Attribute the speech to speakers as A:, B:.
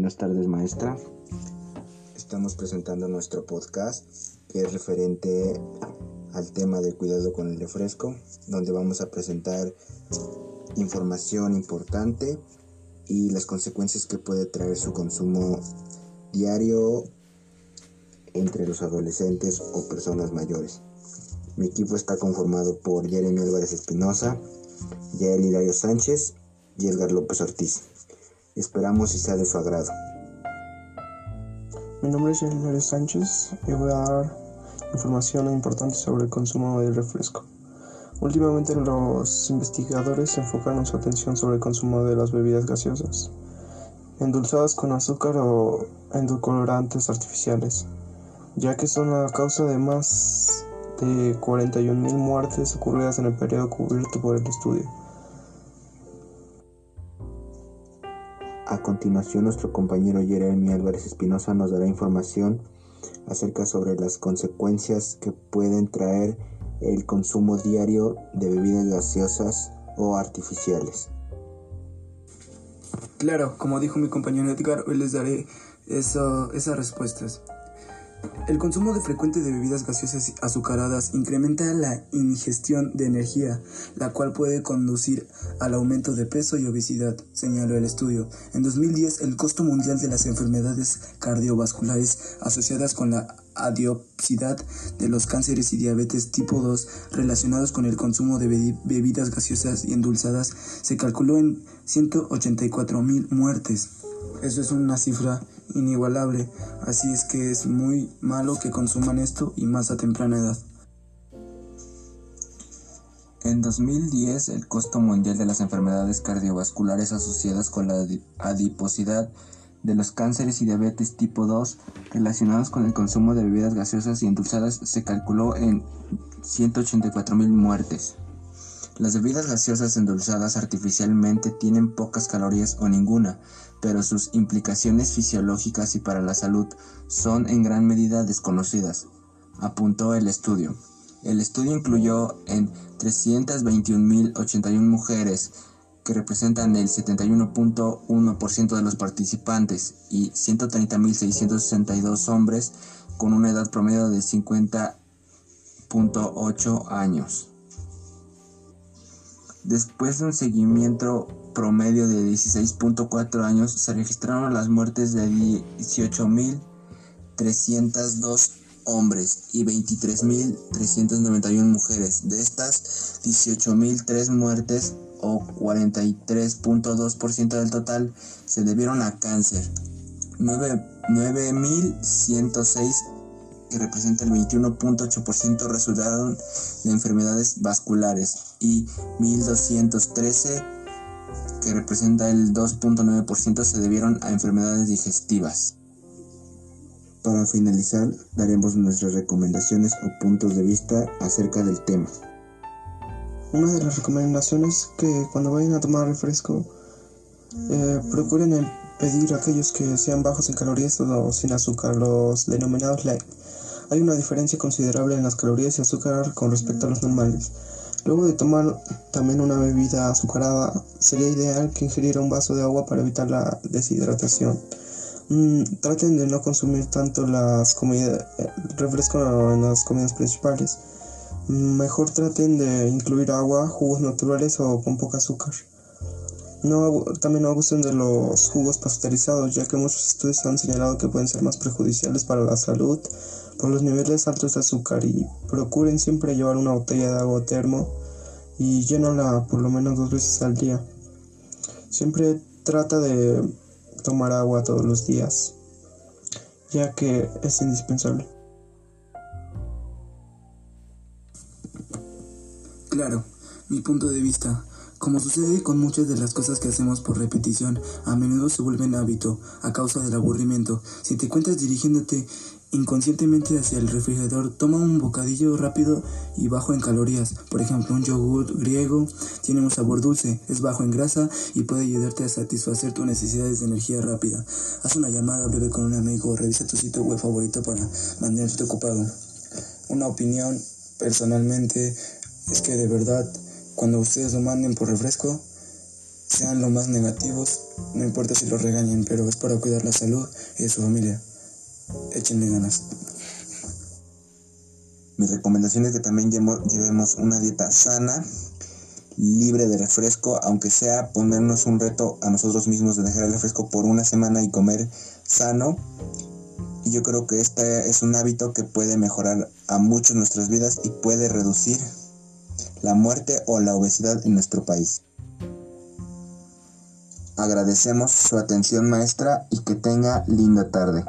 A: Buenas tardes maestra. Estamos presentando nuestro podcast que es referente al tema del cuidado con el refresco, donde vamos a presentar información importante y las consecuencias que puede traer su consumo diario entre los adolescentes o personas mayores. Mi equipo está conformado por Jeremy Álvarez Espinosa, Yael Hilario Sánchez y Edgar López Ortiz. Esperamos y sea de su agrado.
B: Mi nombre es Hilario Sánchez y voy a dar información importante sobre el consumo de refresco. Últimamente los investigadores enfocan su atención sobre el consumo de las bebidas gaseosas, endulzadas con azúcar o endulcorantes artificiales, ya que son la causa de más de 41.000 muertes ocurridas en el periodo cubierto por el estudio.
A: A continuación, nuestro compañero Jeremy Álvarez Espinosa nos dará información acerca sobre las consecuencias que pueden traer el consumo diario de bebidas gaseosas o artificiales.
C: Claro, como dijo mi compañero Edgar, hoy les daré esas respuestas. El consumo de frecuente de bebidas gaseosas azucaradas incrementa la ingestión de energía, la cual puede conducir al aumento de peso y obesidad, señaló el estudio. En 2010, el costo mundial de las enfermedades cardiovasculares asociadas con la adiosidad de los cánceres y diabetes tipo 2 relacionados con el consumo de bebidas gaseosas y endulzadas se calculó en 184 mil muertes. Eso es una cifra inigualable, así es que es muy malo que consuman esto y más a temprana edad.
D: En 2010, el costo mundial de las enfermedades cardiovasculares asociadas con la adiposidad de los cánceres y diabetes tipo 2 relacionados con el consumo de bebidas gaseosas y endulzadas se calculó en 184.000 muertes. Las bebidas gaseosas endulzadas artificialmente tienen pocas calorías o ninguna, pero sus implicaciones fisiológicas y para la salud son en gran medida desconocidas, apuntó el estudio. El estudio incluyó en 321.081 mujeres, que representan el 71.1% de los participantes, y 130.662 hombres con una edad promedio de 50.8 años. Después de un seguimiento promedio de 16.4 años, se registraron las muertes de 18.302 hombres y 23.391 mujeres. De estas, 18.003 muertes o 43.2% del total se debieron a cáncer. 9.106 que representa el 21.8% resultaron de enfermedades vasculares y 1213 que representa el 2.9% se debieron a enfermedades digestivas.
A: Para finalizar, daremos nuestras recomendaciones o puntos de vista acerca del tema.
B: Una de las recomendaciones es que cuando vayan a tomar refresco, eh, procuren pedir aquellos que sean bajos en calorías o sin azúcar, los denominados light. Hay una diferencia considerable en las calorías y azúcar con respecto a los normales. Luego de tomar también una bebida azucarada, sería ideal que ingiriera un vaso de agua para evitar la deshidratación. Mm, traten de no consumir tanto las comidas, eh, refresco en las comidas principales. Mm, mejor traten de incluir agua, jugos naturales o con poca azúcar. No, también no abusen de los jugos pasteurizados, ya que muchos estudios han señalado que pueden ser más perjudiciales para la salud por los niveles altos de azúcar y procuren siempre llevar una botella de agua termo y llénala por lo menos dos veces al día. Siempre trata de tomar agua todos los días, ya que es indispensable.
C: Claro, mi punto de vista. Como sucede con muchas de las cosas que hacemos por repetición, a menudo se vuelven hábito a causa del aburrimiento. Si te encuentras dirigiéndote inconscientemente hacia el refrigerador, toma un bocadillo rápido y bajo en calorías. Por ejemplo, un yogur griego tiene un sabor dulce, es bajo en grasa y puede ayudarte a satisfacer tus necesidades de energía rápida. Haz una llamada breve con un amigo, revisa tu sitio web favorito para mantenerte ocupado. Una opinión personalmente es que de verdad cuando ustedes lo manden por refresco, sean lo más negativos, no importa si lo regañen, pero es para cuidar la salud y de su familia. Échenle ganas.
D: Mi recomendación es que también llevemos una dieta sana, libre de refresco, aunque sea ponernos un reto a nosotros mismos de dejar el refresco por una semana y comer sano. Y yo creo que este es un hábito que puede mejorar a muchos nuestras vidas y puede reducir la muerte o la obesidad en nuestro país. Agradecemos su atención maestra y que tenga linda tarde.